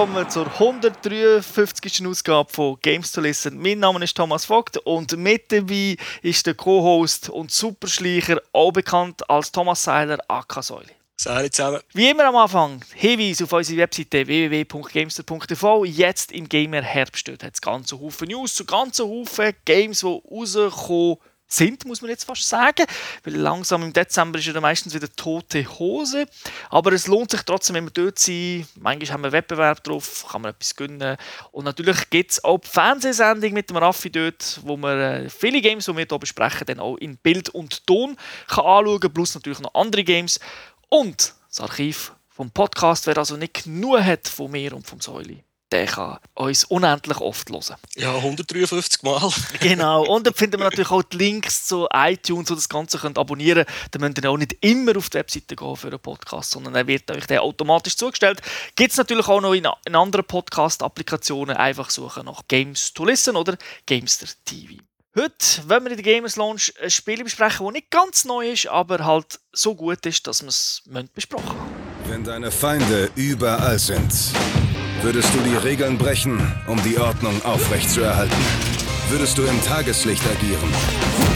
Willkommen zur 153. Ausgabe von Games to Listen. Mein Name ist Thomas Vogt und mit dabei ist der Co-Host und Superschleicher, auch bekannt als Thomas Seiler, AK Säule. Salut zusammen. Wie immer am Anfang, Hinweis auf unsere Webseite www.gamester.tv. Jetzt im Gamer Herbst hat es ganze Haufen News zu ganzen Haufen Games, die rauskommen sind, muss man jetzt fast sagen. Weil langsam im Dezember ist ja meistens wieder tote Hose. Aber es lohnt sich trotzdem, wenn wir dort sind. Manchmal haben wir Wettbewerb drauf, kann man etwas gönnen. Und natürlich gibt es auch die Fernsehsendung mit dem Raffi dort, wo man äh, viele Games, die wir hier besprechen, dann auch in Bild und Ton kann anschauen kann. Plus natürlich noch andere Games. Und das Archiv vom Podcast, wer also nicht genug hat von mir und vom Säuli der kann uns unendlich oft hören. Ja, 153 Mal. genau. Und dann finden wir natürlich auch die Links zu iTunes, wo das Ganze könnt abonnieren könnt. Dann müsst ihr auch nicht immer auf die Webseite gehen für einen Podcast, sondern er wird euch der automatisch zugestellt. Gibt es natürlich auch noch in, in anderen Podcast-Applikationen. Einfach suchen nach Games to Listen oder Gamester TV. Heute wollen wir in der Gamers Launch ein Spiel besprechen, das nicht ganz neu ist, aber halt so gut ist, dass wir es besprochen haben. Wenn deine Feinde überall sind Würdest du die Regeln brechen, um die Ordnung aufrechtzuerhalten? Würdest du im Tageslicht agieren,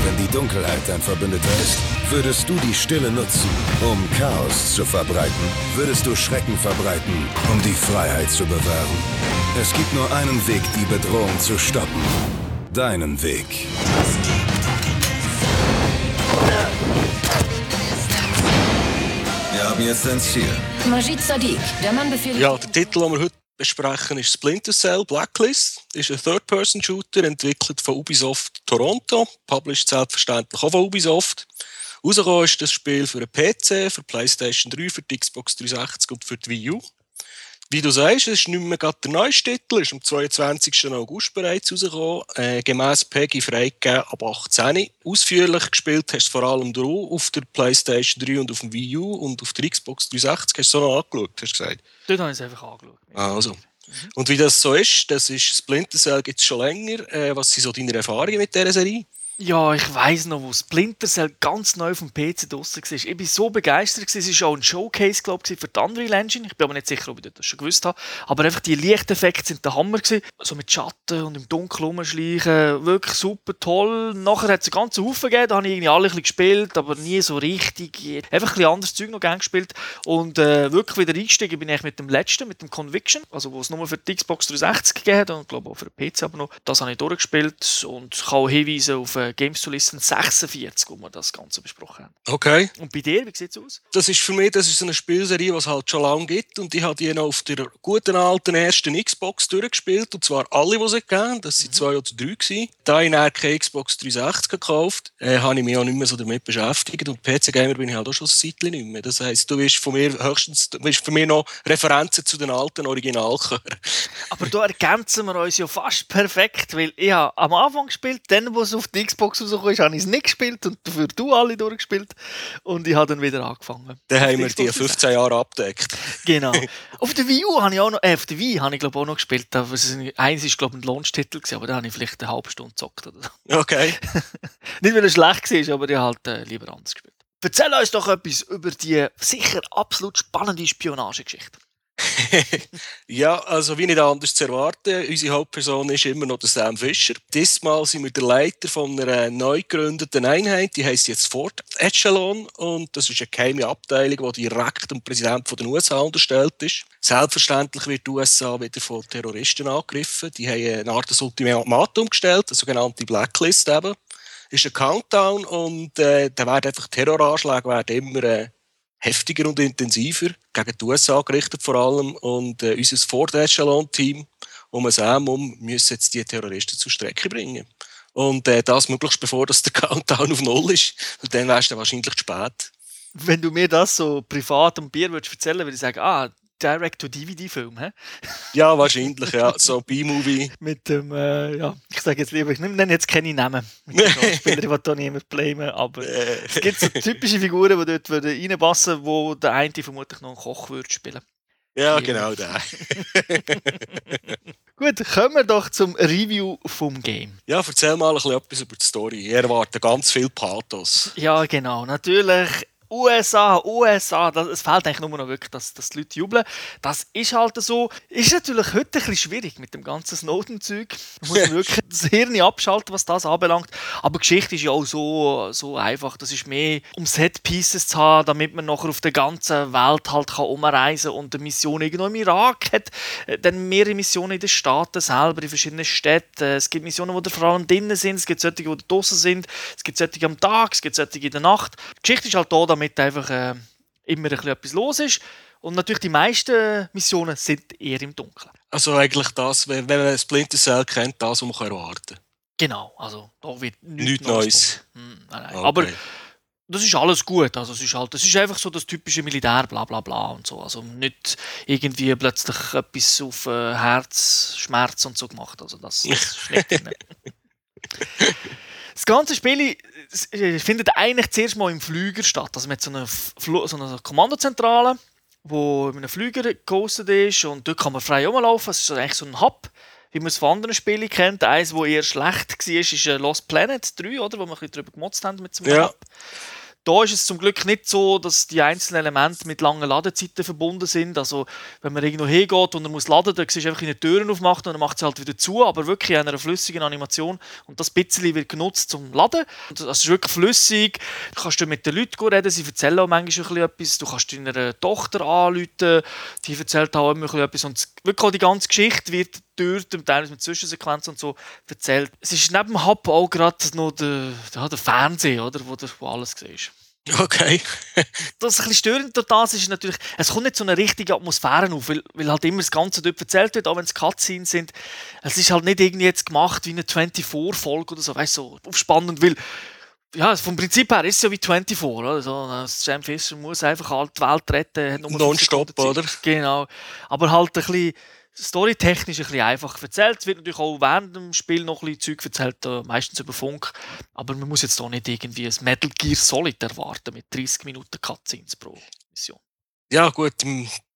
wenn die Dunkelheit dein Verbündeter ist? Würdest du die Stille nutzen, um Chaos zu verbreiten? Würdest du Schrecken verbreiten, um die Freiheit zu bewahren? Es gibt nur einen Weg, die Bedrohung zu stoppen. Deinen Weg. Wir haben jetzt ein Ziel. Majid Sadiq, der Mann befehligt... Ja, der Titel, den wir heute besprechen, ist Splinter Cell Blacklist. Ist ein Third-Person-Shooter, entwickelt von Ubisoft Toronto. Published selbstverständlich auch von Ubisoft. Rausgekommen ist das Spiel für einen PC, für PlayStation 3, für die Xbox 360 und für die Wii U. Wie du sagst, es ist nicht mehr gerade der neueste Titel, ist am 22. August bereits rausgekommen, äh, gemäss PEGI freigegeben ab 18. Ausführlich gespielt hast du vor allem du auf der PlayStation 3 und auf dem Wii U und auf der Xbox 360 hast du so noch angeschaut, hast du gesagt? Dort habe ich es einfach angeschaut. Also. Mhm. Und wie das so ist, das ist Splinter Cell gibt es schon länger. Äh, was sind so deine Erfahrungen mit dieser Serie? Ja, ich weiß noch, wo Splinter Cell ganz neu vom PC draussen war. Ich war so begeistert. Es war auch ein Showcase glaub, für die Unreal Engine. Ich bin aber nicht sicher, ob ich das schon gewusst habe. Aber einfach die Lichteffekte sind der Hammer. So mit Schatten und im Dunkeln rumschleichen. Wirklich super toll. Nachher hat es einen ganzen Haufen gegeben. Da habe ich irgendwie alle ein gespielt, aber nie so richtig. Einfach ein bisschen anderes Zeug noch gerne gespielt. Und äh, wirklich wieder eingestiegen bin ich mit dem letzten, mit dem Conviction. Also, wo es nur für die Xbox 360 gegeben hat und glaube auch für den PC aber noch. Das habe ich durchgespielt und kann auch hinweisen auf äh, Games to Listen 46, wo wir das Ganze besprochen haben. Okay. Und bei dir, wie sieht es aus? Das ist für mich das ist eine Spielserie, die es halt schon lange gibt und ich habe die noch auf der guten alten ersten Xbox durchgespielt und zwar alle, die sie gegeben Das waren mhm. zwei oder drei. Gewesen. Da ich dann keine Xbox 360 gekauft äh, habe ich mich auch nicht mehr so damit beschäftigt und PC-Gamer bin ich halt auch schon ein Zeitchen nicht mehr. Das heisst, du bist von mir höchstens, du bist für mich noch Referenzen zu den alten Originalchören. Aber da ergänzen wir uns ja fast perfekt, weil ich habe am Anfang gespielt, dann, wo es auf die Xbox rausgekommen ist, habe ich es nicht gespielt und dafür du alle durchgespielt und ich habe dann wieder angefangen. Dann haben wir die 15 Jahre abgedeckt. Genau. auf der Wii U habe ich auch noch, äh, auf der Wii habe ich glaube auch noch gespielt. Eins ist glaube ich ein Launch-Titel aber da habe ich vielleicht eine halbe Stunde gezockt oder so. Okay. nicht weil er schlecht war, aber ich habe halt äh, lieber anders gespielt. Erzähl uns doch etwas über die sicher absolut spannende Spionagegeschichte. ja, also wie nicht anders zu erwarten, unsere Hauptperson ist immer noch der Sam Fischer. Diesmal sind wir der Leiter von einer neu gegründeten Einheit, die heißt jetzt Fort Echelon und das ist eine geheime Abteilung, die direkt dem Präsidenten der USA unterstellt ist. Selbstverständlich wird die USA wieder von Terroristen angegriffen. Die haben eine Art Ultimatum gestellt, eine sogenannte Blacklist eben ist ein Countdown und äh, da werden einfach Terroranschläge werden immer äh, heftiger und intensiver gegen die USA gerichtet vor allem und äh, unser Ford-Echelon-Team um Sam um müssen jetzt die Terroristen zur Strecke bringen. Und äh, das möglichst bevor das der Countdown auf Null ist. Und dann wärst du wahrscheinlich zu spät. Wenn du mir das so privat am Bier würdest erzählen, würde ich sagen, ah, Direct-to-DVD-Film, hä? Ja, wahrscheinlich, ja. So B-Movie. Mit dem, äh, ja, ich sage jetzt lieber, ich nenne jetzt keine Namen. Mit den Spielern, die da niemand blamen, aber es gibt so typische Figuren, die dort reinpassen würden, wo der eine vermutlich noch einen Koch würde spielen. Ja, genau der. Gut, kommen wir doch zum Review vom Game. Ja, erzähl mal ein bisschen etwas über die Story. Ich erwarte ganz viel Pathos. Ja, genau. Natürlich USA, USA, das, es fehlt eigentlich nur noch wirklich, dass, dass die Leute jubeln. Das ist halt so. Ist natürlich heute ein bisschen schwierig mit dem ganzen Snowden-Zeug. Man muss wirklich das Hirn abschalten, was das anbelangt. Aber Geschichte ist ja auch so, so einfach. Das ist mehr, um Set-Pieces zu haben, damit man nachher auf der ganzen Welt halt kann umreisen kann und eine Mission irgendwo im Irak hat. Äh, dann mehrere Missionen in den Staaten selber, in verschiedenen Städten. Es gibt Missionen, wo die Frauen drinnen sind, es gibt solche, die draußen sind, es gibt solche am Tag, es gibt solche in der Nacht. Die Geschichte ist halt da, damit damit einfach äh, immer ein etwas los ist. Und natürlich die meisten Missionen sind eher im Dunkeln. Also eigentlich das, wenn, man Splinter Cell kennt, das, was man erwarten kann. Genau, also da wird nichts, nichts Neues. Hm, nein, nein. Okay. Aber das ist alles gut. Also es ist halt, das ist einfach so das typische Militär, bla bla bla und so. Also nicht irgendwie plötzlich etwas auf äh, Herzschmerz und so gemacht. Also das, das ist nicht. Das ganze Spiel äh, findet eigentlich zuerst mal im Flüger statt. Also mit so einer, so einer Kommandozentrale, wo in einem Flüger gehostet ist und dort kann man frei rumlaufen. Es ist eigentlich so ein Hub, wie man es von anderen Spielen kennt. Eins, das eher schlecht war, ist äh, Lost Planet 3, oder? wo wir ein bisschen darüber gemotzt haben mit so einem ja. Hub. Da ist es zum Glück nicht so, dass die einzelnen Elemente mit langen Ladezeiten verbunden sind. Also, wenn man irgendwo hingeht und er muss laden, dann siehst du einfach eine Türen aufmachen und dann macht sie halt wieder zu, aber wirklich in einer flüssigen Animation. Und das bisschen wird genutzt zum Laden. Und das ist wirklich flüssig. Du kannst mit den Leuten reden, sie erzählen auch manchmal etwas. Du kannst deiner Tochter anrufen, die erzählt auch immer etwas. Und wirklich auch die ganze Geschichte wird durch, teilweise mit Zwischensequenzen und so erzählt. Es ist neben dem Hub auch gerade noch der, ja, der Fernseher, oder, wo, der, wo alles siehst. Okay. das ein bisschen störend durch das ist natürlich, es kommt nicht so eine richtige Atmosphäre auf, weil, weil halt immer das Ganze dort erzählt wird, auch wenn es Cutscenes sind. Es ist halt nicht irgendwie jetzt gemacht wie eine 24-Folge oder so, weißt du, so aufspannend, weil ja, vom Prinzip her ist es ja wie 24, oder? So, Sam Fisher muss einfach halt die Welt retten. Non-stop, oder? Genau. Aber halt ein bisschen storytechnisch ein bisschen einfach erzählt. Es wird natürlich auch während dem Spiel noch ein bisschen Zeug erzählt, äh, meistens über Funk. Aber man muss jetzt auch nicht irgendwie ein Metal Gear Solid erwarten mit 30 Minuten Cutscenes pro Mission. Ja, gut,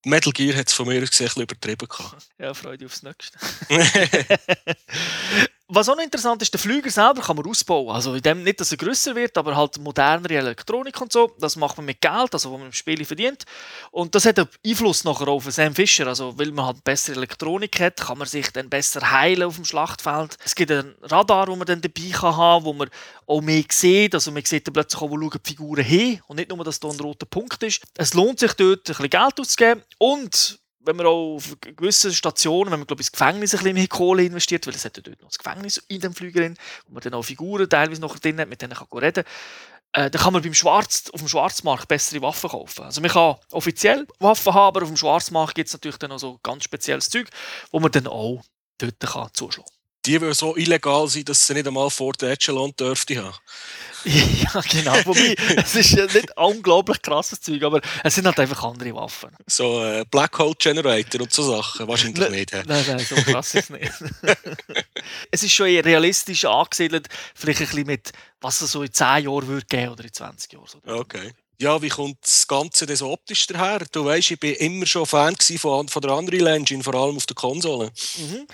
Metal Gear hat es von mir aus gesehen übertrieben. Ja, Freude aufs Nächste. Was auch noch interessant ist, der Flüger selber kann man ausbauen. Also in dem nicht, dass er grösser wird, aber halt modernere Elektronik und so. Das macht man mit Geld, also was man im Spiel verdient. Und das hat einen Einfluss nachher auf Sam Fisher. Also weil man halt bessere Elektronik hat, kann man sich dann besser heilen auf dem Schlachtfeld. Es gibt ein Radar, wo man dann dabei kann haben, wo man auch mehr sieht. Also man sieht dann plötzlich auch, wo die Figuren hin und nicht nur, dass da ein roter Punkt ist. Es lohnt sich dort ein bisschen Geld auszugeben und wenn man auch auf gewissen Stationen, wenn man glaube ich, ins Gefängnis ein bisschen mehr Kohle investiert, weil es hat ja dort noch das Gefängnis in dem Flügerin, wo man dann auch Figuren teilweise noch drin hat, mit denen kann reden äh, dann kann man beim Schwarz, auf dem Schwarzmarkt bessere Waffen kaufen. Also man kann offiziell Waffen haben, aber auf dem Schwarzmarkt gibt es natürlich dann auch so ganz spezielles Zeug, wo man dann auch dort kann zuschlagen kann die will so illegal sein, dass sie nicht einmal vor der Echelon dürfte haben. ja, genau. Wobei, es ist ja nicht unglaublich krasses Zeug, aber es sind halt einfach andere Waffen. So äh, Black Hole Generator und so Sachen, wahrscheinlich nicht. He? Nein, nein, so krass ist es nicht. es ist schon eher realistisch angesiedelt, vielleicht ein bisschen mit, was es so in 10 Jahren würde geben oder in 20 Jahren. Okay ja, wie kommt das Ganze denn so optisch daher? Du weißt, ich bin immer schon Fan von, von der Unreal Engine, vor allem auf der Konsole. Mhm.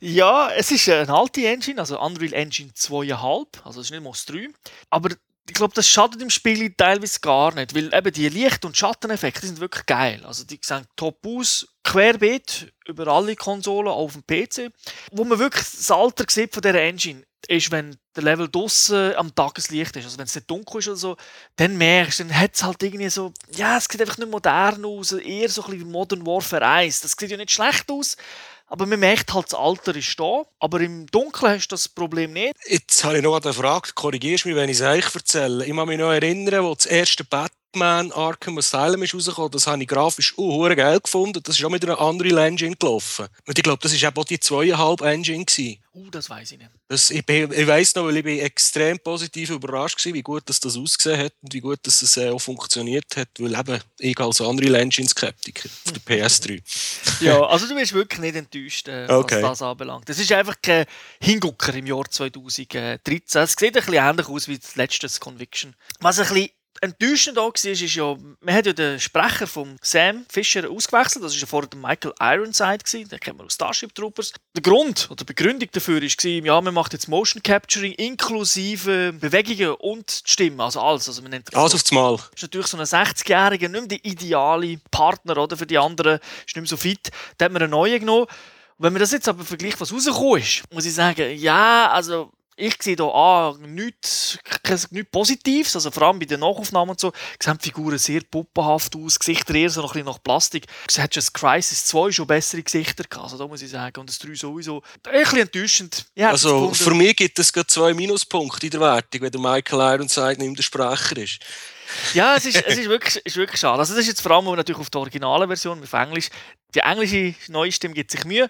Ja, es ist eine alte Engine, also Unreal Engine 2,5, also es ist nicht mal 3. Aber ich glaube, das schadet im Spiel teilweise gar nicht, weil eben die Licht- und Schatteneffekte sind wirklich geil. Also die sehen top aus, querbeet über alle Konsolen, auch auf dem PC. Wo man wirklich das Alter sieht von dieser Engine, ist, wenn der Level draussen am Tageslicht ist. Also wenn es nicht dunkel ist oder so, dann merkst du, dann hat es halt irgendwie so, ja, es sieht einfach nicht modern aus, eher so ein bisschen Modern Warfare 1. Das sieht ja nicht schlecht aus, aber man merkt halt, das Alter ist da. Aber im Dunkeln hast du das Problem nicht. Jetzt habe ich noch eine Frage, korrigierst mich, wenn ich es euch erzähle. Ich kann mich noch erinnern, wo das erste Bett Batman Arkham Asylum ist rausgekommen. Das habe ich grafisch uh, geil gefunden. Das ist auch mit einer anderen Engine gelaufen. Und ich glaube, das war auch die zweieinhalb Engine. Gewesen. Uh, das weiß ich nicht. Das, ich ich weiß noch, weil ich bin extrem positiv überrascht war, wie gut das, das ausgesehen hat und wie gut das äh, auch funktioniert hat. Weil eben, ich als andere Engine-Skeptiker auf der PS3. ja, also du bist wirklich nicht enttäuscht, äh, okay. was das anbelangt. Das ist einfach kein Hingucker im Jahr 2013. Es sieht ein bisschen ähnlich aus wie das letzte Conviction. Was ein bisschen enttäuschend auch war, ist ja, man hat ja den Sprecher von Sam Fisher ausgewechselt, das war ja vorher der Michael Ironside, gewesen, den kennen wir aus Starship Troopers. Der Grund oder die Begründung dafür war, ja, man macht jetzt Motion Capturing inklusive Bewegungen und die Stimme, also alles. Also man nennt das Alles aufs Mal. ist natürlich so ein 60-Jähriger nicht mehr der ideale Partner oder, für die anderen, ist nicht mehr so fit. Da hat man einen neuen genommen. Wenn man das jetzt aber vergleicht, was rausgekommen ist, muss ich sagen, ja, also ich sehe da ah, nichts, nichts Positives, also vor allem bei den Nachaufnahmen und so, sehen die Figuren sehr puppenhaft aus, Gesichter eher so noch ein bisschen nach Plastik. Es hat schon das Crisis 2 schon bessere Gesichter gehabt, also da muss ich sagen, und das 3 sowieso. Ein bisschen enttäuschend. Also für mich gibt es gerade zwei Minuspunkte in der Wertung, wenn der Michael Ironside nicht mehr der Sprecher ist. Ja, es ist, es ist, wirklich, ist wirklich schade. Also das ist jetzt vor allem natürlich auf der originalen Version, auf Englisch. Die englische neue Stimme gibt sich Mühe.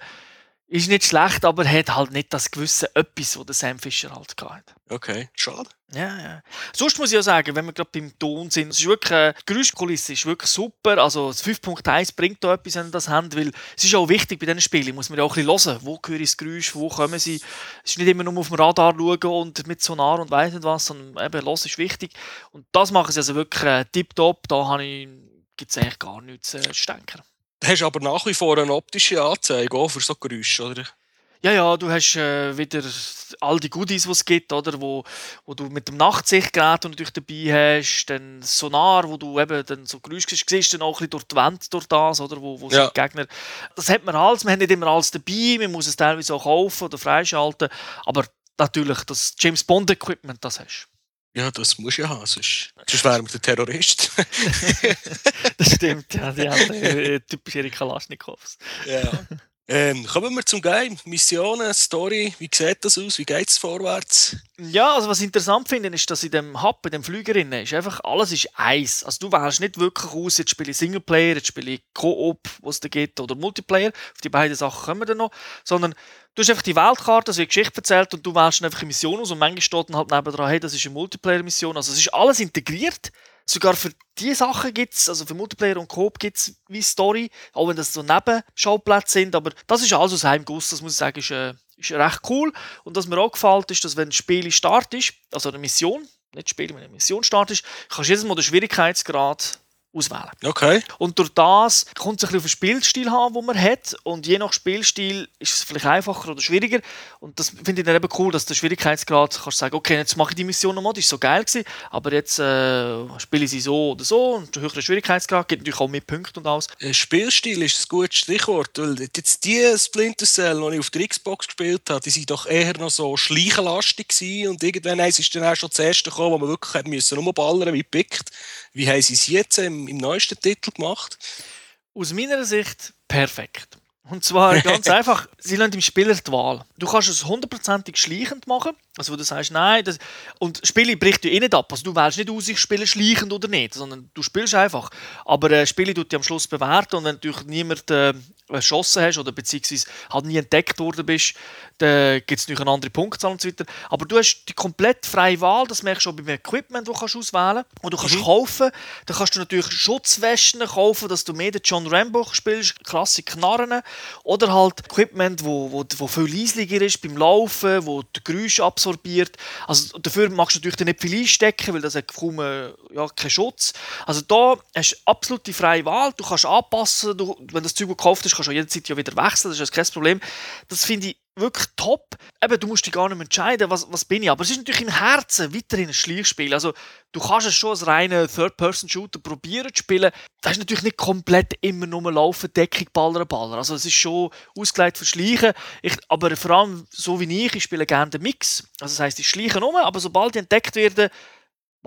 Ist nicht schlecht, aber hat halt nicht das gewisse Etwas, was der Sam Fisher halt gehabt hat. Okay, schade. Ja, ja. Sonst muss ich auch sagen, wenn wir gerade beim Ton sind, es ist wirklich, äh, die Geräuschkulisse ist wirklich super. Also das 5.1 bringt da etwas, wenn ihr das habt, weil es ist auch wichtig bei diesen Spielen, muss man ja auch ein bisschen hören, wo höre ich das Geräusch, wo kommen sie. Es ist nicht immer nur auf dem Radar schauen und mit Sonar und weiss nicht was, sondern eben, hören ist wichtig. Und das machen sie also wirklich äh, tipptopp, da habe ich, gibt es eigentlich gar nichts äh, zu denken. Du hast aber nach wie vor eine optische Anzeige auch für so Geräusche, oder? Ja, ja, du hast äh, wieder all die Goodies, die es gibt, oder? Wo, wo du mit dem Nachtsichtgerät du natürlich dabei hast, dann Sonar, wo du eben dann so Geräusche siehst, siehst dann auch ein bisschen durch die Wand durch das, oder? Wo, wo Ja. sind Gegner. Das hat man alles, man hat nicht immer alles dabei, man muss es teilweise auch kaufen oder freischalten, aber natürlich, das James Bond Equipment, das hast Ja, das musst du ja haben, sonst, sonst wären wir der Terrorist. Das stimmt, ja, die haben äh, typisch ihre Kalaschnikows. ja. Ähm, kommen wir zum Game. Missionen, Story, wie sieht das aus? Wie geht es vorwärts? Ja, also was ich interessant finde, ist, dass in dem Hub, in dem Flügerin, ist einfach alles ist eins. Also du wählst nicht wirklich aus, jetzt spiele ich Singleplayer, jetzt spiele ich Koop, was es da gibt, oder Multiplayer. Auf die beiden Sachen kommen wir dann noch. Sondern du hast einfach die Weltkarte, es wird Geschichte erzählt und du wählst dann einfach eine Mission aus und manchmal steht dann halt nebendran, hey, das ist eine Multiplayer-Mission. Also es ist alles integriert. Sogar für diese Sachen gibt es, also für Multiplayer und Coop gibt es wie Story, auch wenn das so Nebenschauplätze sind, aber das ist alles aus einem Guss, das muss ich sagen, ist, äh, ist recht cool. Und was mir auch gefällt, ist, dass wenn ein Spiel Start ist, also eine Mission, nicht Spiel, wenn eine Mission Start ist, kannst du jedes Mal den Schwierigkeitsgrad auswählen. Okay. Und durch das kommt es ein bisschen auf den Spielstil haben, den man hat. Und je nach Spielstil ist es vielleicht einfacher oder schwieriger. Und das finde ich dann eben cool, dass der Schwierigkeitsgrad, kannst sagen, okay, jetzt mache ich die Mission nochmal, die ist so geil gewesen, aber jetzt äh, spiele ich sie so oder so. Und der höhere Schwierigkeitsgrad gibt natürlich auch mehr Punkte und alles. Äh, Spielstil ist ein gutes Stichwort, weil jetzt die Splinter Cell, die ich auf der Xbox gespielt habe, die sind doch eher noch so schleichenlastig gewesen und irgendwann ist dann auch schon das erste gekommen, wo man wirklich hat müssen rumballern wie pickt. Wie haben sie es jetzt im, im neuesten Titel gemacht? Aus meiner Sicht perfekt. Und zwar ganz einfach, sie lassen dem Spieler die Wahl. Du kannst es hundertprozentig schleichend machen, also wo du sagst, nein, das, und das Spiel bricht ja eh nicht ab. Also du wählst nicht aus, ich spiele schleichend oder nicht, sondern du spielst einfach. Aber äh, das Spiel tut dich am Schluss bewerten und wenn du natürlich niemand äh, erschossen hast oder beziehungsweise halt nie entdeckt worden bist, dann gibt es natürlich eine andere Punktzahl und so weiter. Aber du hast die komplett freie Wahl, das merkst du auch beim Equipment, das du kannst auswählen kannst. Und du kannst kaufen, dann kannst du natürlich Schutzwesten kaufen, dass du mehr den John Rambo spielst, klasse Knarren. Oder halt Equipment, wo, wo, wo viel leislicher ist beim Laufen, wo die Geräusche absorbiert. Also dafür machst du natürlich dann nicht viel einstecken, weil das hat kaum äh, ja, keinen Schutz. Also da hast du absolute freie Wahl. Du kannst anpassen, du, wenn das Zeug gekauft ist, kannst du jederzeit ja wieder wechseln, das ist kein Problem. Das finde ich wirklich top. Eben, du musst dich gar nicht entscheiden, was, was bin ich. Aber es ist natürlich im Herzen weiterhin ein Schleichspiel. Also, du kannst es schon als reiner Third-Person-Shooter probieren zu spielen. Das ist natürlich nicht komplett immer nur laufen, Deckung, Baller, Baller. Also, es ist schon ausgelegt für Schleichen. Ich, aber vor allem, so wie ich, ich spiele gerne den Mix. Also, das heisst, ich schleiche um, aber sobald die entdeckt werden,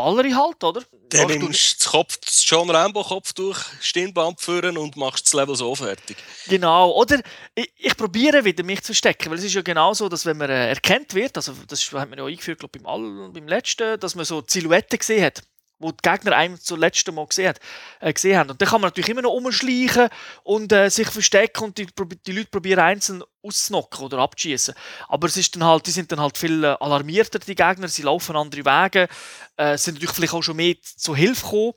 baller ich halt, oder? Dann Machst du nimmst du das, Kopf, das John Rambo Kopftuch, Stirnband führen und machst das Level so fertig. Genau, oder ich, ich probiere wieder mich zu verstecken, weil es ist ja genau so, dass wenn man äh, erkannt wird, also das hat man ja eingeführt, glaube beim, All, beim letzten, dass man so die Silhouette gesehen hat, wo die Gegner einem zum letzten Mal gesehen, hat, äh, gesehen haben. Und dann kann man natürlich immer noch umschleichen und äh, sich verstecken und die, die Leute probieren einzeln auszuknocken oder abzuschießen. Aber es ist dann halt, die sind dann halt viel äh, alarmierter, die Gegner, sie laufen andere Wege, äh, sind natürlich vielleicht auch schon mehr zur Hilfe gekommen.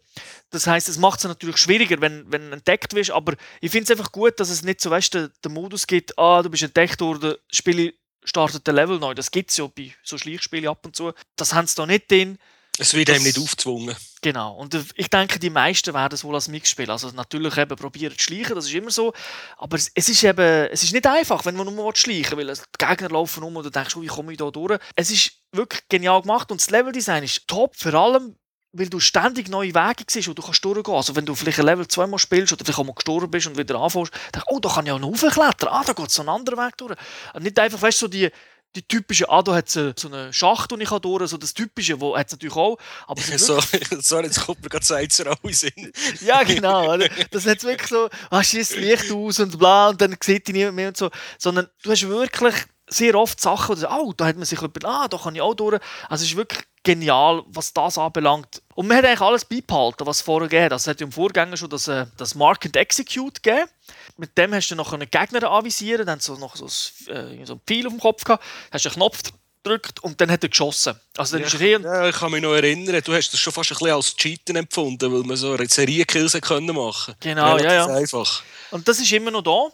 Das heißt, es macht es natürlich schwieriger, wenn, wenn entdeckt wirst. Aber ich finde es einfach gut, dass es nicht so weißt, den, den Modus gibt, ah, du bist entdeckt worden, Spiel startet der Level neu. Das gibt es ja bei so Schleichspielen ab und zu. Das haben sie da nicht drin. Es wird Das- einem nicht aufgezwungen. Genau. Und ich denke, die meisten werden es wohl als Mix spielen. Also natürlich eben probieren zu schleichen, das ist immer so. Aber es, es ist eben, es ist nicht einfach, wenn man nur schleichen will. Die Gegner laufen um und du denkst, oh, wie komme ich da durch? Es ist wirklich genial gemacht und das Leveldesign ist top, vor allem weil du ständig neue Wege siehst, wo du kannst durchgehen Also wenn du vielleicht ein Level zweimal spielst oder vielleicht auch mal gestorben bist und wieder anfängst, denkst du, oh, da kann ich auch noch raufklettern. Ah, da geht so ein anderer Weg durch. Und nicht einfach, weißt du, so die, die typische, ah, da hat es so eine Schacht, die ich kann durch so das typische, wo hat es natürlich auch. Aber So, sorry, jetzt kommt mir gerade Zeit in den Sinn. ja, genau. Oder? Das hat wirklich so, ah, schießt Licht aus und bla, und dann sieht dich niemand mehr und so. Sondern du hast wirklich sehr oft Sachen, wo du sagst, oh, da hat man sich jemand, ah, da kann ich auch durch. Also es ist wirklich genial, was das anbelangt. Und man hat eigentlich alles beibehalten, was es vorher gegeben hat. Also es hat ja im Vorgänger schon das, äh, das Mark and Execute gegeben. Mit dem hast du noch einen Gegner anvisieren, dann so noch so ein, äh, so ein Pfeil auf dem Kopf gehabt, hast einen Knopf gedrückt und dann hat er geschossen. Also dann Ja, ist er ja, ich kann mich noch erinnern, du hast das schon fast ein bisschen als Cheaten empfunden, weil man so Serienkills können machen Genau, ja, Relativ ja. einfach. Und das ist immer noch da.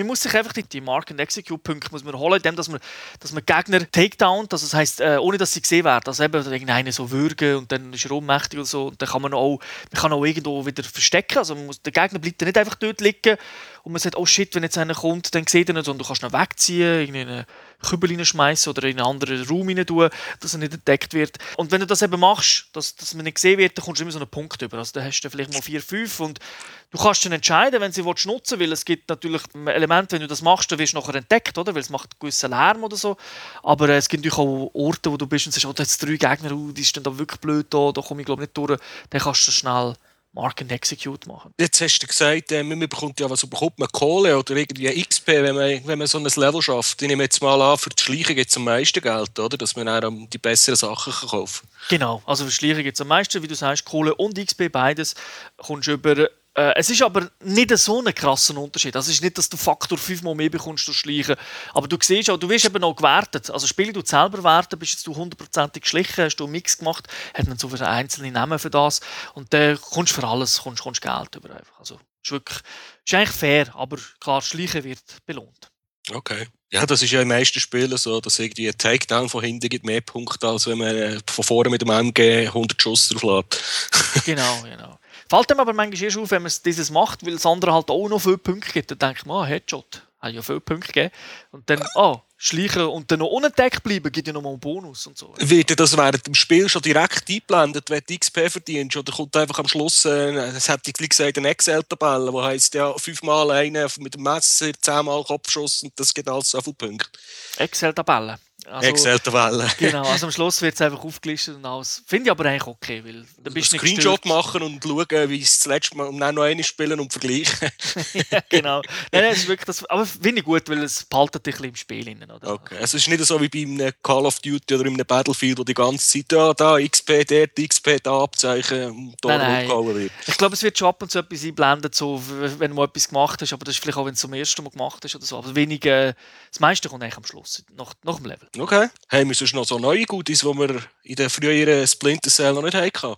Man muss sich einfach die, Mark- and Execute-Punkte muss man holen, indem dass man, dass man Gegner Takedown, also das heisst, äh, ohne dass sie gesehen werden. Also eben irgendeinen so würgen und dann ist er ohnmächtig oder so. Und dann kann man auch, man kann auch irgendwo wieder verstecken. Also muss, der Gegner bleibt nicht einfach dort liegen und man sagt, oh shit, wenn jetzt einer kommt, dann sieht er nicht, sondern du kannst ihn wegziehen, irgendwie Kübel reinschmeißen oder in einen anderen Raum rein tun, dass er nicht entdeckt wird. Und wenn du das eben machst, dass, dass man nicht gesehen wird, dann kommst du immer so einen Punkt über. Also dann hast du vielleicht mal 4, 5 und du kannst dann entscheiden, wenn sie willst nutzen weil es gibt natürlich Elemente, wenn du das machst, dann wirst du nachher entdeckt, oder? weil es macht einen gewissen Lärm oder so. Aber äh, es gibt natürlich auch Orte, wo du bist und sagst, oh, da hat drei Gegner, oh, die dann da wirklich blöd da, da komme ich glaube nicht durch. Dann kannst du schnell Mark and Execute machen. Jetzt hast du gesagt, äh, man bekommt ja, was bekommt man Kohle oder irgendwie XP, wenn man, wenn man so ein Level schafft. Ich nehme jetzt mal an, für die Schleichen gibt es am meisten Geld, oder? Dass man dann die besseren Sachen kann kaufen Genau, also für Schleichen gibt es am meisten, wie du sagst, Kohle und XP, beides kommst du über. Äh, es ist aber nicht so ein krasser Unterschied. Es ist nicht, dass du Faktor 5 mal mehr bekommst durch Schleichen. Aber du siehst auch, du wirst eben auch gewertet. Also Spiele du selber werten, bist jetzt du hundertprozentig geschlichen, hast du einen Mix gemacht, hat man so für einzelne Namen für das. Und dann kommst du für alles kommst, kommst Geld über einfach. Also ist wirklich, ist eigentlich fair, aber klar, Schleichen wird belohnt. Okay. Ja, das ist ja in den meisten Spielen so, dass irgendwie ein Takedown von hinten gibt mehr Punkte, als wenn man äh, von vorne mit dem MG 100 Schuss drauf lädt. Genau, genau. Fällt einem aber manchmal erst auf, wenn man es dieses macht, weil das andere halt auch noch viele Punkte gibt. Dann denkt man, ah, Headshot, hat ja viele Punkte gegeben. Und dann, ah, schleichen und dann noch unentdeckt bleiben, gibt ja noch mal einen Bonus und so. Wird das während dem Spiel schon direkt eingeblendet, wenn du XP verdienst? Oder kommt einfach am Schluss, äh, es hat wie gesagt, eine Excel-Tabelle, wo heisst ja fünfmal einen mit dem Messer, zehnmal Kopfschuss und das gibt alles so viele Punkte. Excel-Tabelle. Also, Excel-Tabelle. Genau, also am Schluss wird es einfach aufgelistet und alles. Finde ich aber eigentlich okay, weil dann bist du nicht Screenshot machen und schauen, wie es das letzte Mal, und dann noch eine spielen und vergleichen. ja, genau. Nein, nein, es ist wirklich das, aber finde ich gut, weil es behaltet dich ein bisschen im Spiel innen, oder? Okay. Also es ist nicht so wie bei einem Call of Duty oder in einem Battlefield, wo die ganze Zeit ja, da XP, dort XP, da Abzeichen und da rumgehauen wird. Ich glaube, es wird schon ab und zu etwas einblendet, so, wenn du mal etwas gemacht hast, aber das ist vielleicht auch, wenn du es zum ersten Mal gemacht hast oder so. Aber wenig, äh, das meiste kommt eigentlich am Schluss, nach, nach dem Level. Okay. Haben wir sonst noch so neue Goodies, die wir in den früheren Splinter Cell noch nicht hatten?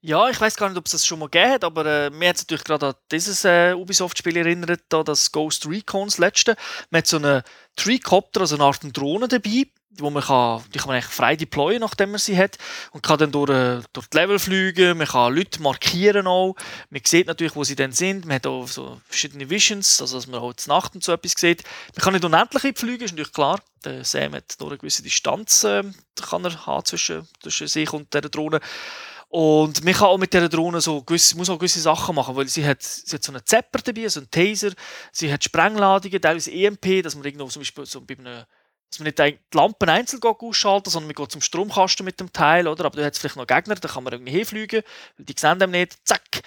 Ja, ich weiß gar nicht, ob es das schon mal gegeben hat, aber äh, mir hat es natürlich gerade an dieses äh, Ubisoft-Spiel erinnert, da das Ghost Recon, das letzte. Man hat so einen Tricopter, also eine Art Drohne dabei, wo man kann, die kann man eigentlich frei deployen, nachdem man sie hat. Und kann dann durch, äh, durch die Level fliegen, man kann Leute markieren auch. Man sieht natürlich, wo sie dann sind. Man hat auch so verschiedene Visions, also dass man auch zur Nacht und so etwas sieht. Man kann nicht unendlich fliegen, ist natürlich klar. Der Sam hat nur eine gewisse Distanz äh, kann er haben zwischen, zwischen sich und der Drohne. Und man kann auch mit dieser Drohne so gewisse, muss auch gewisse Sachen machen, weil sie hat, sie hat so einen Zepper dabei, so einen Taser, sie hat Sprengladungen, teilweise EMP, dass man irgendwo zum Beispiel so bei einem dass man nicht die Lampen einzeln ausschalten, sondern man geht zum Stromkasten mit dem Teil, oder? Aber da hat es vielleicht noch Gegner, da kann man irgendwie hinfliegen, weil die sehen einem nicht, zack,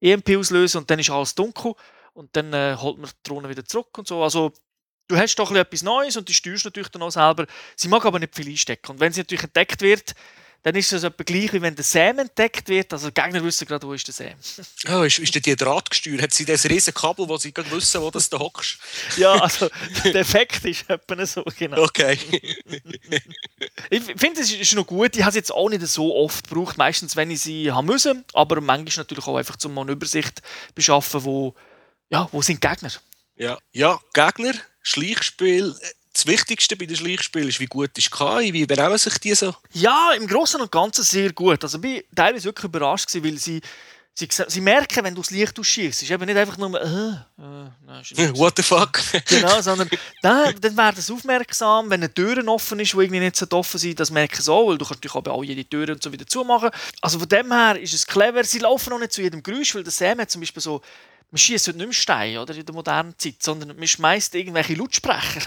EMP auslösen und dann ist alles dunkel und dann äh, holt man die Drohne wieder zurück und so. Also du hast doch etwas Neues und die steuerst natürlich dann auch selber. Sie mag aber nicht viel einstecken und wenn sie natürlich entdeckt wird, dann ist das etwa gleich, wie wenn der Sam entdeckt wird. Also die Gegner wissen gerade, wo ist der Sam. Oh, ist, ist die Drahtgesteuert? Hat sie das riesen Kabel, wo sie gerade wissen, wo das da hockst? ja, also der Effekt ist etwa so, genau. Okay. Ich finde, es ist noch gut. Ich habe es jetzt auch nicht so oft gebraucht. Meistens, wenn ich sie haben müssen. Aber manchmal natürlich auch einfach, um eine Übersicht zu beschaffen, wo, ja, wo sind die Gegner. ja. ja, Gegner, Schleichspiel. Das Wichtigste bei den Schleichspielen ist, wie gut ist KI, wie benehmen sich die so? Ja, im Großen und Ganzen sehr gut. Also ich bin teilweise wirklich überrascht gewesen, weil sie, sie, sie merken, wenn du das Licht ausschießt. Es ist eben nicht einfach nur, äh, äh, nein, What the fuck? Genau, sondern dann, dann werden sie aufmerksam, wenn eine Tür offen ist, die irgendwie nicht so offen sind, das merken sie auch, weil du kannst natürlich auch jede Tür und so wieder zumachen. Also von dem her ist es clever. Sie laufen auch nicht zu jedem Geräusch, weil der Sam hat zum Beispiel so man schießt nicht mehr Steine oder, in der modernen Zeit, sondern man schmeißt irgendwelche Lautsprecher,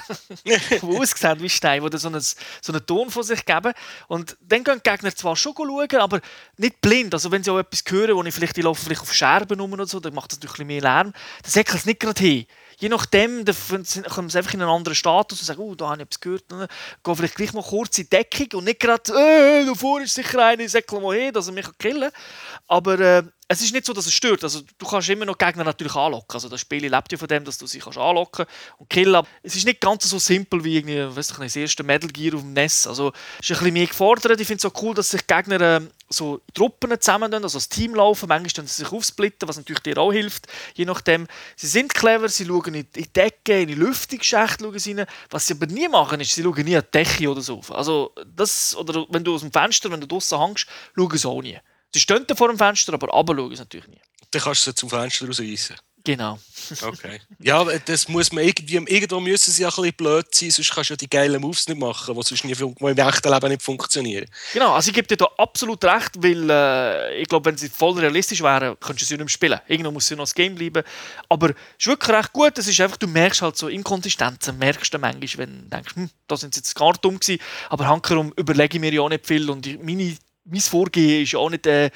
die aussehen wie Steine, die so einen, so einen Ton von sich geben. Und dann gehen die Gegner zwar schon schauen, aber nicht blind. Also wenn sie auch etwas hören, wo ich vielleicht, die laufen vielleicht auf Scherben rum oder so, dann macht das natürlich ein bisschen mehr Lärm, dann säckeln sie nicht gerade hin. Je nachdem kommen sie einfach in einen anderen Status und sagen, oh, da habe ich etwas gehört. Dann gehen vielleicht gleich mal kurz in Deckung und nicht gerade, äh, da vorne ist sicher einer, säckel mal hin, dass er mich killen kann. Aber äh, es ist nicht so, dass es stört. Also, du kannst immer noch Gegner natürlich anlocken. Also, das Spiel lebt ja von dem, dass du sie kannst anlocken und killen. Aber es ist nicht ganz so simpel wie irgendwie, weiss ich das erste Metal Gear auf dem NES. Also, es ist ein bisschen mehr gefordert. Ich finde es auch cool, dass sich Gegner äh, so Truppen zusammen also als Team laufen. Manchmal sie sich aufsplitten, was natürlich dir auch hilft. Je nachdem. Sie sind clever, sie schauen in die Decke, in die Lüftungsschächte sie. Was sie aber nie machen, ist, sie schauen nie an die Decke oder so. Also, das, oder wenn du aus dem Fenster, wenn du draußen hängst, schauen sie auch nie. Sie stehen vor dem Fenster, aber runter sie natürlich nie. Dann kannst du sie zum Fenster rausreißen. Genau. okay. Ja, das muss man irgendwie, irgendwo müssen sie ja ein bisschen blöd sein, sonst kannst du ja die geilen Moves nicht machen, die sonst nie, im echten Leben nicht funktionieren. Genau, also ich gebe dir da absolut recht, weil äh, ich glaube, wenn sie voll realistisch wären, könntest du sie nicht mehr spielen. Irgendwo muss sie noch das Game bleiben. Aber es ist wirklich recht gut, es ist einfach, du merkst halt so Inkonsistenzen, merkst du manchmal, wenn du denkst, hm, da sind sie jetzt gar dumm gewesen, aber hankerum überlege ich mir ja auch nicht viel und meine mein Vorgehen ist ja auch nicht äh,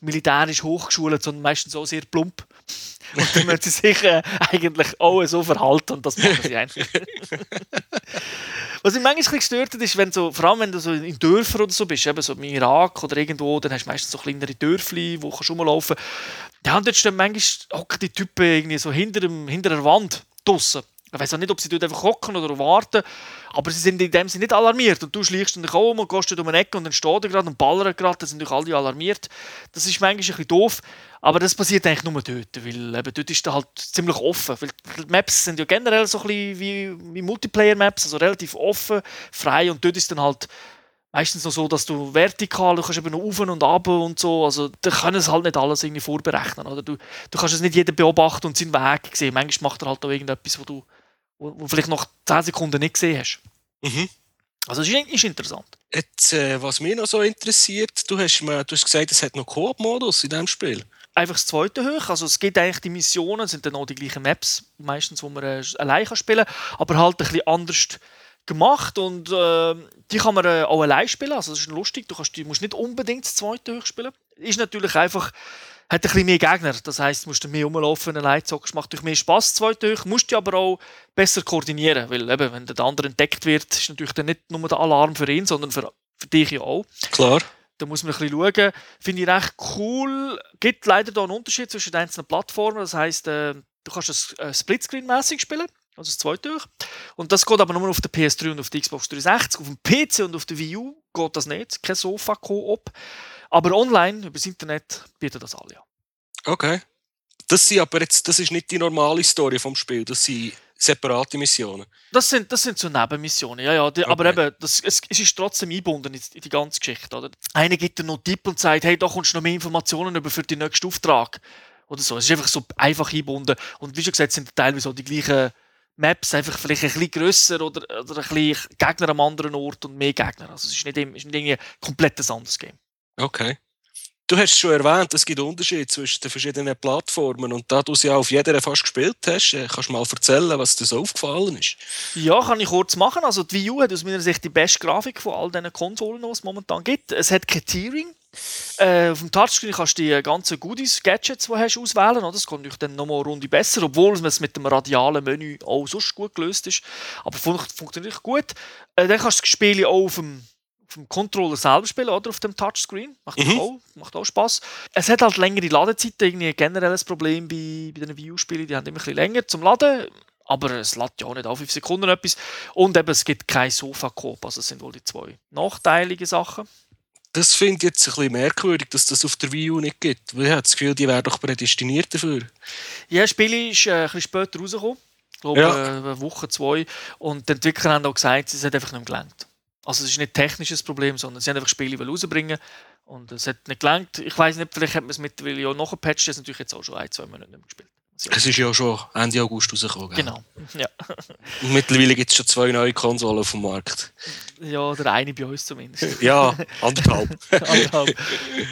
militärisch hochgeschult, sondern meistens auch sehr plump. Und dann müssen sie sich äh, eigentlich auch so verhalten und das machen sie einfach. Was mich manchmal gestört hat, ist, wenn so, vor allem wenn du so in Dörfern oder so bist, eben so im Irak oder irgendwo, dann hast du meistens so kleinere Dörfli, wo du rumlaufen kannst. Ja, und dort stehen manchmal hocken die Typen irgendwie so hinter, dem, hinter der Wand draussen. Ich weiß auch nicht, ob sie dort einfach hocken oder warten, aber sie sind in dem Sinne nicht alarmiert. Und du schleichst dann um und gehst um eine Ecke und dann steht er gerade und ballert gerade, dann sind natürlich alle alarmiert. Das ist manchmal ein bisschen doof, aber das passiert eigentlich nur dort, weil eben dort ist es halt ziemlich offen. Weil die Maps sind ja generell so ein bisschen wie, wie Multiplayer-Maps, also relativ offen, frei und dort ist dann halt meistens noch so, dass du vertikal, du kannst eben noch auf und ab und so, also da können es halt nicht alles irgendwie vorberechnen, oder? Du, du kannst es nicht jeden beobachten und seinen Weg sehen. Manchmal macht er halt auch irgendetwas, wo du wo, wo vielleicht noch 10 Sekunden nicht gesehen hast. Mhm. Also es ist, ist interessant. Jetzt, äh, was mich noch so interessiert, du hast, mir, du hast gesagt, es hat noch Koop-Modus in diesem Spiel. Einfach das zweite hoch. Also es gibt eigentlich die Missionen, sind dann auch die gleichen Maps, meistens, wo man äh, allein kann spielen kann, aber halt ein bisschen anders gemacht und äh, die kann man äh, auch allein spielen. Also das ist lustig, du kannst, du musst nicht unbedingt das zweite hoch spielen. Ist natürlich einfach hat ein bisschen mehr Gegner. Das heisst, du musst mehr rumlaufen, allein zocken, macht durch mehr Spass, zweitens. musst dich aber auch besser koordinieren, weil eben, wenn der andere entdeckt wird, ist natürlich dann nicht nur der Alarm für ihn, sondern für, für dich ja auch. Klar. Da muss man ein bisschen schauen. Finde ich recht cool. Gibt leider da einen Unterschied zwischen den einzelnen Plattformen. Das heisst, äh, du kannst es äh, Splitscreen-mäßig spielen, also das zweite durch. Und das geht aber nur auf der PS3 und auf der Xbox 360. Auf dem PC und auf der Wii U geht das nicht. Kein Sofa-Koop. Aber online, über das Internet, bietet das alle an. Okay. Das, sind aber jetzt, das ist nicht die normale Story vom Spiel, das sind separate Missionen. Das sind, das sind so Nebenmissionen, ja, ja. Die, okay. Aber eben, das, es, es, ist trotzdem eingebunden in, die ganze Geschichte. Oder? Einer gibt dir noch Tipp und sagt, hey, da kommst du noch mehr Informationen über für den nächsten Auftrag. Oder so. Es ist einfach so einfach eingebunden. Und wie schon gesagt, sind teilweise auch die gleichen Maps, einfach vielleicht ein bisschen grösser oder, oder ein bisschen Gegner am anderen Ort und mehr Gegner. Also es ist nicht, ist nicht irgendwie ein komplett anderes Game. Okay. Du hast schon erwähnt, es gibt Unterschiede zwischen den verschiedenen Plattformen und da du sie ja auf jeder fast gespielt hast, äh, kannst du mal erzählen, was dir so aufgefallen ist? Ja, kann ich kurz machen. Also die Wii U hat aus meiner Sicht die beste Grafik von all diesen Konsolen, die es momentan gibt. Es hat kein Tiering. Äh, auf dem Touchscreen kannst du die ganzen Goodies, Gadgets, die du hast, auswählen. Oder? Das kommt dann nochmal eine Runde besser, obwohl es mit dem radialen Menü auch sonst gut gelöst ist. Aber fun funktioniert gut. Äh, dann kannst du das Spiel auch auf dem vom Controller selber spielen oder auf dem Touchscreen. Macht, mhm. auch, macht auch Spaß. Es hat halt längere Ladezeiten, irgendwie ein generelles Problem bei, bei den Wii U-Spielen. Die haben immer ein bisschen länger zum Laden. Aber es lädt ja auch nicht auf 5 Sekunden etwas. Und eben, es gibt kein Sofa-Coop. Also, das sind wohl die zwei nachteilige Sachen. Das finde ich jetzt ein bisschen merkwürdig, dass das auf der Wii U nicht gibt. Weil ich habe das Gefühl, die wären doch prädestiniert dafür. Ja, das Spiel ist äh, ein bisschen später rausgekommen. glaube Ja. äh, eine Woche, zwei. Und die Entwickler haben auch gesagt, es hat einfach nicht mehr gelangt. Also es ist nicht ein technisches Problem, sondern sie haben einfach Spiele rausbringen und es hat nicht gelangt. Ich weiß nicht, vielleicht hat man es mittlerweile auch noch gepatcht, das ist natürlich jetzt auch schon ein, zwei Monate nicht mehr gespielt. Es ist ja schon Ende August rausgekommen. Genau. Ja. Und mittlerweile gibt es schon zwei neue Konsolen auf dem Markt. Ja, oder eine bei uns zumindest. Ja, anderthalb. Anderthalb.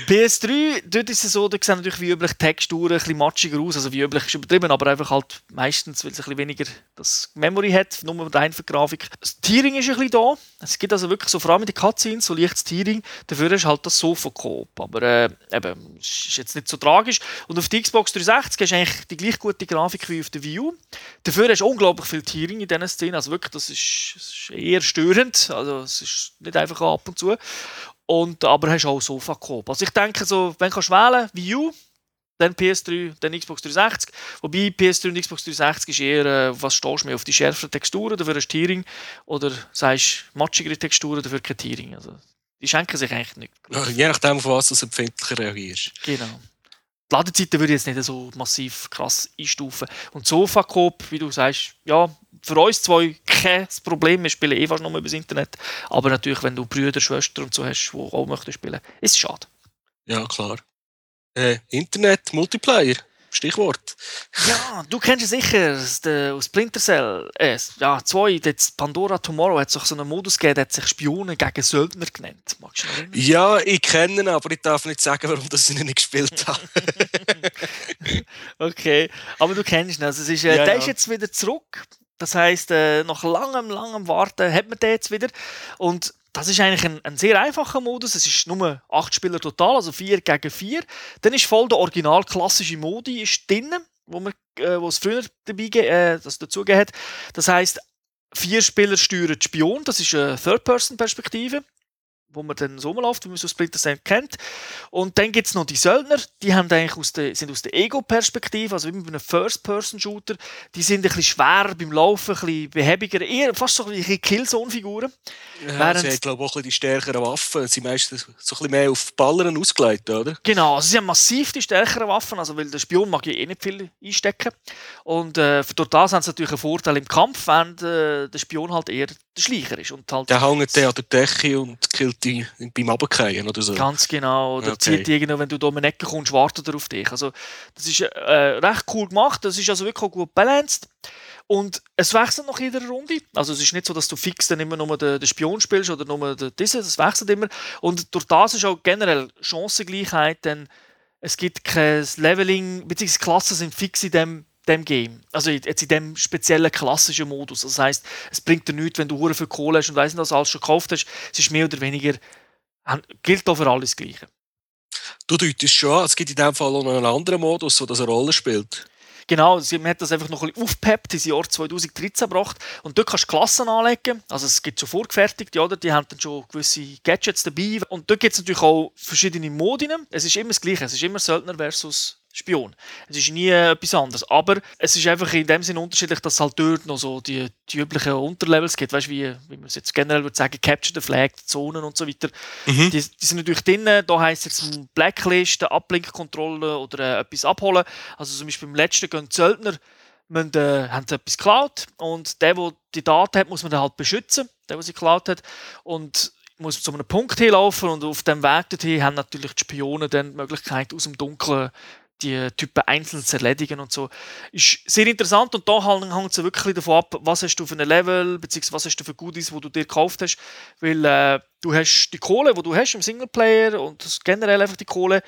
PS3, dort ist es so, da sehen natürlich wie üblich Texturen ein bisschen matschiger aus. Also wie üblich ist übertrieben, aber einfach halt meistens, weil es ein bisschen weniger das Memory hat, nur rein für Grafik. Das Tiering ist ein bisschen da. Es gibt also wirklich so, vor allem in den Cutscenes, so leichtes Tiering. Dafür ist halt das Sofa-Coop. Aber äh, eben, es ist jetzt nicht so tragisch. Und auf der Xbox 360 hast du eigentlich die gleich gute Grafik wie auf der Wii U. Dafür hast du unglaublich viel Tiering in diesen Szenen. Also wirklich, das ist, das ist eher störend. Also es ist nicht einfach ab und zu. Und, aber hast auch Sofa Coop. Also ich denke so, wenn du kannst wählen, Wii U, dann PS3, dann Xbox 360. Wobei PS3 und Xbox 360 ist eher, äh, was stehst du mehr auf die schärferen Texturen, dafür hast du Tiering. Oder sagst du matschigere Texturen, dafür kein Tiering. Also, die schenken sich eigentlich nicht. Je nachdem, auf was du empfindlicher reagierst. Genau. Die Ladezeiten würde ich jetzt nicht so massiv krass einstufen. Und Sofa Coop, wie du sagst, ja, für uns zwei kein Problem. Wir spielen eh fast nur über das Internet. Aber natürlich, wenn du Brüder, Schwestern und so hast, die auch möchten spielen, ist es schade. Ja, klar. Äh, Internet, Multiplayer, Stichwort. Ja, du kennst es sicher aus der- aus Splinter Cell. Äh, ja, zwei, jetzt Pandora Tomorrow hat sich so einen Modus gegeben, der hat sich Spione gegen Söldner genannt. Magst du erinnern? Ja, ich kenne ihn, aber ich darf nicht sagen, warum das ich ihn nicht gespielt habe. Okay, aber du kennst ihn. Also es ist, äh, Ja, der ja. ist jetzt wieder zurück. Das heißt, äh, nach langem, langem Warten hat man den jetzt wieder. Und das ist eigentlich ein, ein sehr einfacher Modus. Es ist nur acht Spieler total, also vier gegen vier. Dann ist voll der original klassische Modi ist drin, wo man, äh, wo es früher dabei äh, das dazugegeben hat. Das heißt, vier Spieler steuern die Spion. Das ist eine Third-Person-Perspektive, wo man dann so läuft, wie man so Splinter Cell kennt. Und dann gibt es noch die Söldner, die haben eigentlich aus der, sind aus der Ego-Perspektive, also wie bei einem First-Person-Shooter. Die sind ein bisschen schwerer beim Laufen, ein bisschen behäbiger, eher fast so ein bisschen Killzone-Figuren. Ja, Während- sie haben, glaube ich, auch ein bisschen die stärkeren Waffen. Sie sind meistens so ein bisschen mehr auf Ballern ausgelegt, oder? Genau, also sie haben massiv die stärkeren Waffen, also weil der Spion mag ja eh nicht viel einstecken. Und äh, durch das haben sie natürlich einen Vorteil im Kampf, während äh, der Spion halt eher der Schleicher ist. Und halt Der hängt der an der Decke und killt die beim Runterfallen oder so. Ganz genau. Oder Okay. zieht die irgendwo, wenn du da um eine Ecke kommst, wartet er auf dich. Also, das ist äh, recht cool gemacht. Das ist also wirklich auch gut balanced. Und es wechselt nach jeder Runde. Also es ist nicht so, dass du fix dann immer nur den, den Spion spielst oder nur den, diesen. Das wechselt immer. Und durch das ist auch generell Chancengleichheit, denn es gibt kein Leveling, beziehungsweise Klassen sind fix in dem, dem Game. Also jetzt in dem speziellen klassischen Modus. Das heißt, es bringt dir nichts, wenn du hure viel Kohle hast und weiss nicht, was alles schon gekauft hast. Es ist mehr oder weniger gilt auch für alles das Gleiche. Du deutest schon an, es gibt in dem Fall auch noch einen anderen Modus, das eine Rolle spielt. Genau, man hat das einfach noch ein bisschen aufgepeppt, ins Jahr 2013 gebracht. Und dort kannst du Klassen anlegen. Also es gibt schon vorgefertigte, oder? Die haben dann schon gewisse Gadgets dabei. Und dort gibt es natürlich auch verschiedene Modinen. Es ist immer das Gleiche. Es ist immer Söldner versus Spion. Es ist nie etwas anderes. Aber es ist einfach in dem Sinne unterschiedlich, dass es halt dort noch so die, die üblichen Unterlevels gibt. Weißt du, wie, wie man es jetzt generell würde sagen, Capture the Flag, die Zonen und so weiter. Die, die sind natürlich drin. Da heisst es jetzt Blacklist, Abblinkkontrolle oder äh, etwas abholen. Also zum Beispiel beim letzten gehen die Söldner, müssen, äh, haben sie etwas geklaut und der, der die Daten hat, muss man dann halt beschützen, der, der sie geklaut hat. Und muss zu einem Punkt hinlaufen und auf dem Weg dorthin haben natürlich die Spione dann die Möglichkeit, aus dem Dunkeln die Typen einzeln zu erledigen und so. Ist sehr interessant und da hängt es wirklich davon ab, was hast du für ein Level, beziehungsweise was hast du für Goodies, wo du dir gekauft hast, weil äh, du hast die Kohle, die du hast im Singleplayer und generell einfach die Kohle,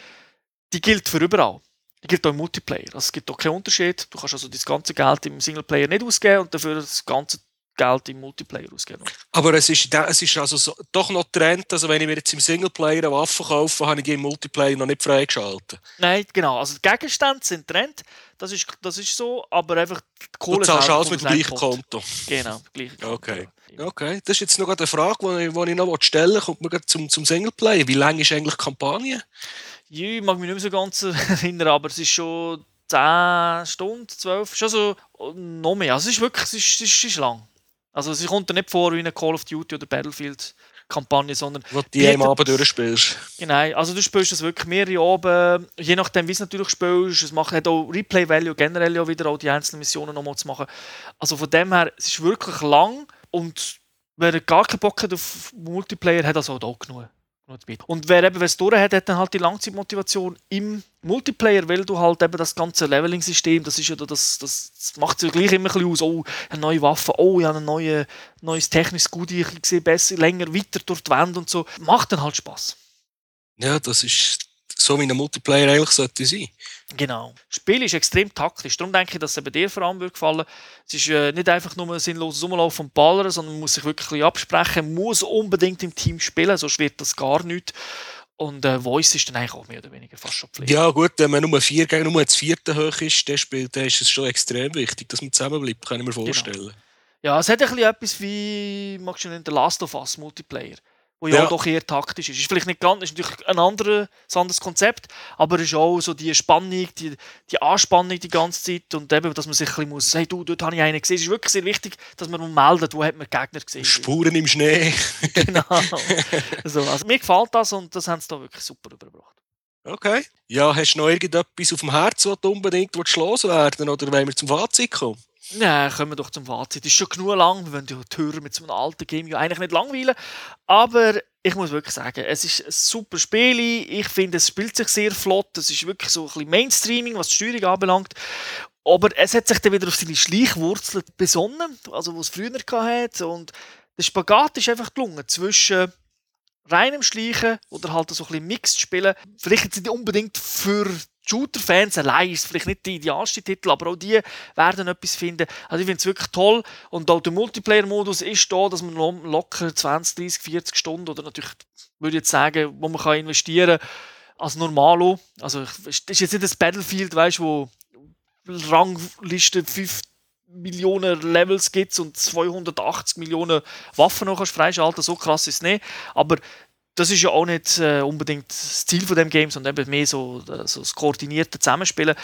die gilt für überall. Die gilt auch im Multiplayer. Also es gibt auch keinen Unterschied. Du kannst also das ganze Geld im Singleplayer nicht ausgeben und dafür das ganze Geld im Multiplayer ausgeben. Aber es ist, es ist also so, doch noch Trend, also wenn ich mir jetzt im Singleplayer eine Waffe kaufe, habe ich die im Multiplayer noch nicht freigeschaltet. Nein, genau. Also die Gegenstände sind Trend, das ist, das ist so, aber einfach die Du Kohle zahlst selber alles mit dem gleichen. Konto. Genau, gleiche Konto. Okay. Okay, das ist jetzt noch eine Frage, die ich, die ich noch stellen. Kommt man zum, zum Singleplayer. Wie lange ist eigentlich die Kampagne? Ja, ich mag mich nicht mehr so ganz erinnern, aber es ist schon 10 Stunden, 12, schon so oh, noch mehr. Also es ist wirklich, es ist, es ist, es ist lang. Also es kommt dir nicht vor wie ein Call of Duty oder Battlefield. Kampagne, sondern Wo die am Abend durchspielst. Genau, also du spielst das wirklich mehrere oben, je nachdem wie es natürlich spielst, es macht hat auch Replay-Value generell ja wieder auch die einzelnen Missionen nochmal zu machen. Also von dem her, es ist wirklich lang und wer gar keinen Bock hat auf Multiplayer, hat also auch genug. Und wer eben es durch hat, hat dann halt die Langzeitmotivation im Multiplayer, weil du halt eben das ganze Leveling-System, das ist ja das, das, das macht sich gleich immer ein bisschen aus. Oh, eine neue Waffe, oh, ich habe ein neue, neues technisches Goodie, ich sehe besser, länger weiter durch die Wände und so. Macht dann halt Spaß. Ja, das ist so wie ein Multiplayer eigentlich sollte sein. Genau. Das Spiel ist extrem taktisch. Darum denke ich, dass es dir vor allem wird gefallen Es ist äh, nicht einfach nur ein sinnloses Umlaufen und Ballern, sondern man muss sich wirklich absprechen, muss unbedingt im Team spielen, sonst wird das gar nicht. Und äh, Voice ist dann eigentlich auch mehr oder weniger fast schon Pflicht. Ja gut, wenn man nur vier gegen nur das vierte hoch ist, der spielt, dann ist es schon extrem wichtig, dass man zusammenbleibt, kann ich mir genau. vorstellen. Genau. Ja, es hat ein bisschen etwas wie, magst du in der Last of Us Multiplayer wo ja, ja, doch eher taktisch ist. Ist vielleicht nicht ganz, ist natürlich ein anderes, ein anderes Konzept, aber es ist auch so die Spannung, die, die Anspannung die ganze Zeit und eben, dass man sich ein bisschen muss, hey du, dort habe ich einen gesehen. Es ist wirklich sehr wichtig, dass man meldet, wo hat man Gegner gesehen. Spuren im Schnee. genau. Also, also, mir gefällt das und das haben sie da wirklich super übergebracht. Okay. Ja, hast du noch irgendetwas auf dem Herzen, was du unbedingt schlossen werden oder wollen wir zum Fazit kommen? Ja, kommen wir doch zum Fazit. Ist schon genug lang, wir wollen die Hörer mit so einem alten Game ja eigentlich nicht langweilen. Aber ich muss wirklich sagen, es ist ein super Spiel. Ich finde, es spielt sich sehr flott. Es ist wirklich so ein bisschen Mainstreaming, was die Steuerung anbelangt. Aber es hat sich dann wieder auf seine Schleichwurzeln besonnen, also was es früher hatte. Und der Spagat ist einfach gelungen zwischen reinem Schleichen oder halt so ein bisschen Mixed spielen. Vielleicht jetzt nicht unbedingt für Shooter-Fans allein ist vielleicht nicht der idealste Titel, aber auch die werden etwas finden. Also ich finde es wirklich toll und auch der Multiplayer-Modus ist da, dass man locker 20, 30, 40 Stunden oder natürlich, würde ich jetzt sagen, wo man kann investieren als Normalo. Also es ist jetzt nicht das Battlefield, weißt wo Rangliste 5 Millionen Levels gibt und 280 Millionen Waffen noch freischalten. So krass ist es nicht. Aber das ist ja auch nicht äh, unbedingt das Ziel von dem Game, sondern eben mehr so, äh, so das koordinierte Zusammenspielen.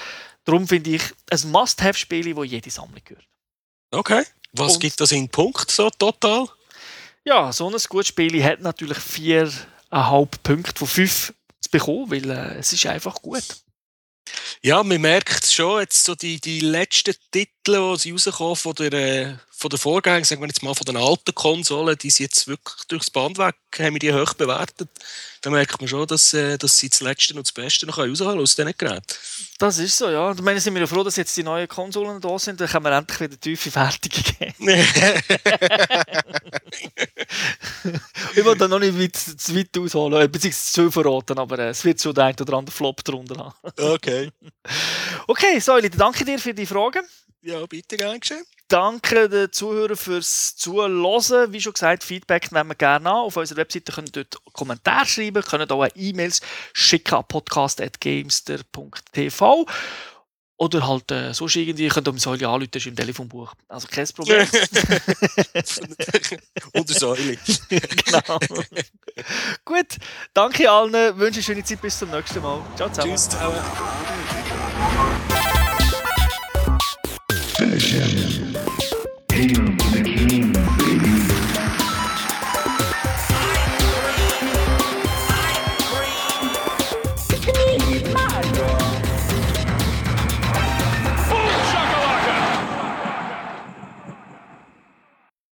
Darum finde ich ein Must-Have-Spiel, wo jede Sammlung gehört. Okay. Was Und, gibt das in Punkt so total? Ja, so ein gutes Spiel hat natürlich 4,5 Punkte von 5 zu bekommen, weil äh, es ist einfach gut. Ja, man merkt schon, jetzt so die, die letzten Titel, die rauskommen von der, von der Vorgänger, sagen wir jetzt mal von den alten Konsolen, die sind jetzt wirklich durchs Band weg, haben wir die hoch bewertet. Da merkt man schon, dass, äh, dass sie das Letzte und das Beste noch rausholen aus diesen Geräten. Das ist so, ja. Ich meine, sind wir ja froh, dass jetzt die neuen Konsolen da sind, dann können wir endlich wieder tiefe Fertige geben. ich will da noch nicht weit, zu weit ausholen, beziehungsweise zu verraten, aber äh, es wird schon der ein oder andere Flop drunter haben. okay. Okay, Säuli, danke dir für die Fragen. Ja, bitte, gern geschehen. Danke den Zuhörern fürs Zuhören. Wie schon gesagt, Feedback nehmen wir gerne an. Auf unserer Webseite können ihr dort Kommentare schreiben, können auch E-Mails schicken an podcast.gamester.tv. Oder halt äh, sonst irgendwie, ihr könnt um Säule anrufen, ist im Telefonbuch. Also kein Problem. Unter Säule. genau. Gut, danke allen, wünsche eine schöne Zeit, bis zum nächsten Mal. Ciao zusammen. Tschüss zusammen. Finish.